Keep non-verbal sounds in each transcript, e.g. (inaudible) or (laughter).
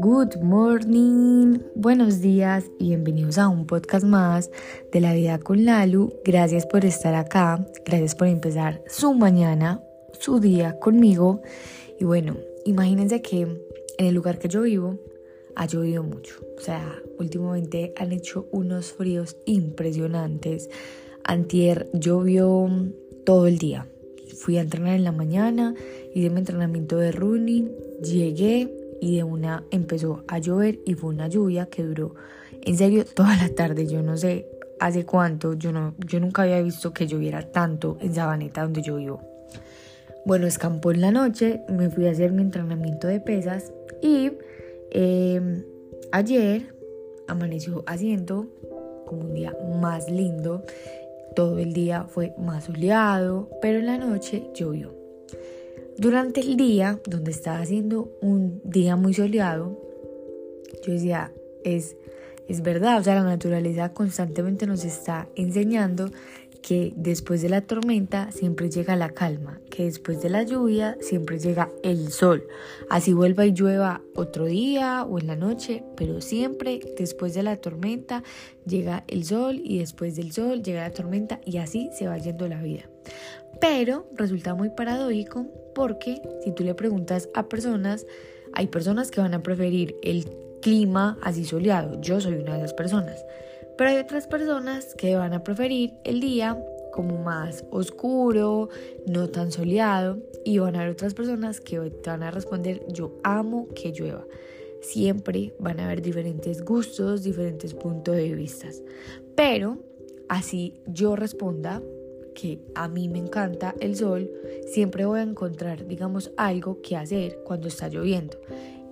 Good morning, buenos días y bienvenidos a un podcast más de la vida con Lalu. Gracias por estar acá, gracias por empezar su mañana, su día conmigo. Y bueno, imagínense que en el lugar que yo vivo ha llovido mucho. O sea, últimamente han hecho unos fríos impresionantes. Antier llovió todo el día. Fui a entrenar en la mañana, hice mi entrenamiento de running, llegué y de una empezó a llover y fue una lluvia que duró en serio (laughs) toda la tarde. Yo no sé hace cuánto, yo, no, yo nunca había visto que lloviera tanto en Sabaneta donde yo vivo. Bueno, escampó en la noche, me fui a hacer mi entrenamiento de pesas y em, ayer amaneció haciendo como un día más lindo. Todo el día fue más soleado, pero en la noche llovió. Durante el día, donde estaba haciendo un día muy soleado, yo decía, es, es verdad, o sea, la naturaleza constantemente nos está enseñando que después de la tormenta siempre llega la calma, que después de la lluvia siempre llega el sol. Así vuelva y llueva otro día o en la noche, pero siempre después de la tormenta llega el sol y después del sol llega la tormenta y así se va yendo la vida. Pero resulta muy paradójico porque si tú le preguntas a personas, hay personas que van a preferir el clima así soleado. Yo soy una de las personas. Pero hay otras personas que van a preferir el día como más oscuro, no tan soleado. Y van a haber otras personas que te van a responder, yo amo que llueva. Siempre van a haber diferentes gustos, diferentes puntos de vista. Pero así yo responda, que a mí me encanta el sol, siempre voy a encontrar, digamos, algo que hacer cuando está lloviendo.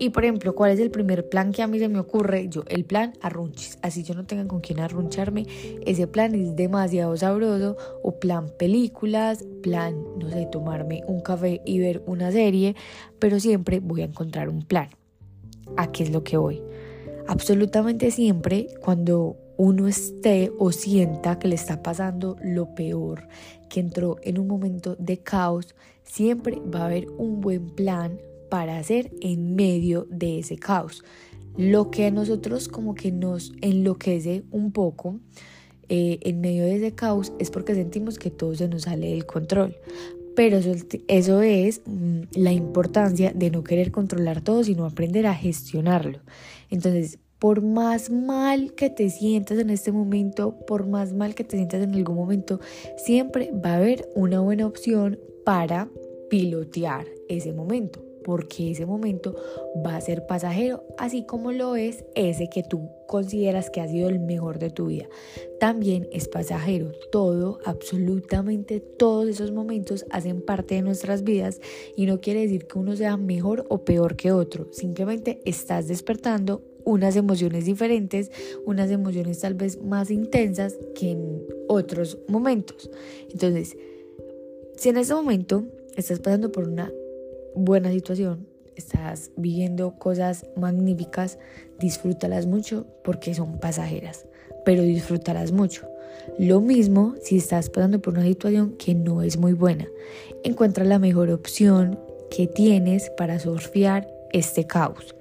Y por ejemplo, ¿cuál es el primer plan que a mí se me ocurre? Yo, el plan arrunchis. Así yo no tenga con quién arruncharme. Ese plan es demasiado sabroso. O plan películas, plan, no sé, tomarme un café y ver una serie. Pero siempre voy a encontrar un plan. ¿A qué es lo que voy? Absolutamente siempre cuando uno esté o sienta que le está pasando lo peor, que entró en un momento de caos, siempre va a haber un buen plan para hacer en medio de ese caos. Lo que a nosotros como que nos enloquece un poco eh, en medio de ese caos es porque sentimos que todo se nos sale del control. Pero eso, es mm, la importancia de no querer controlar todo, sino aprender a gestionarlo. Entonces, por más mal que te sientas en este momento, por más mal que te sientas en algún momento, siempre va a haber una buena opción para pilotear ese momento, porque ese momento va a ser pasajero, así como lo es ese que tú consideras que ha sido el mejor de tu vida. También es pasajero. Todo, absolutamente todos esos momentos hacen parte de nuestras vidas y no quiere decir que uno sea mejor o peor que otro. Simplemente estás despertando unas emociones diferentes, unas emociones tal vez más intensas que en otros momentos. Entonces, si en este momento estás pasando por una buena situación, estás viviendo cosas magníficas, disfrútalas mucho porque son pasajeras, pero disfrútalas mucho. Lo mismo si estás pasando por una situación que no es muy buena. Encuentra la mejor opción que tienes para surfear este caos.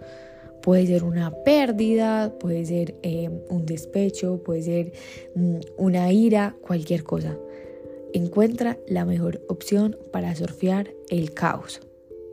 Puede ser una pérdida, puede ser eh, un despecho, puede ser mm, una ira, cualquier cosa. Encuentra la mejor opción para surfear el caos.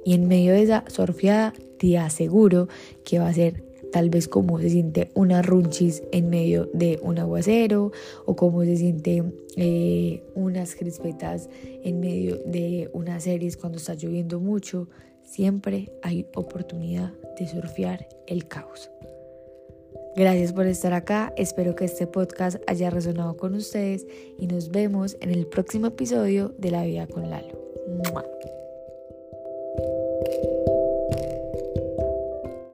Y en medio de esa surfeada te aseguro que va a ser tal vez como se siente una runchis en medio de un aguacero o como se siente eh, unas crispetas en medio de unas series cuando está lloviendo mucho. Siempre hay oportunidad de surfear el caos. Gracias por estar acá, espero que este podcast haya resonado con ustedes y nos vemos en el próximo episodio de La Vida con Lalo.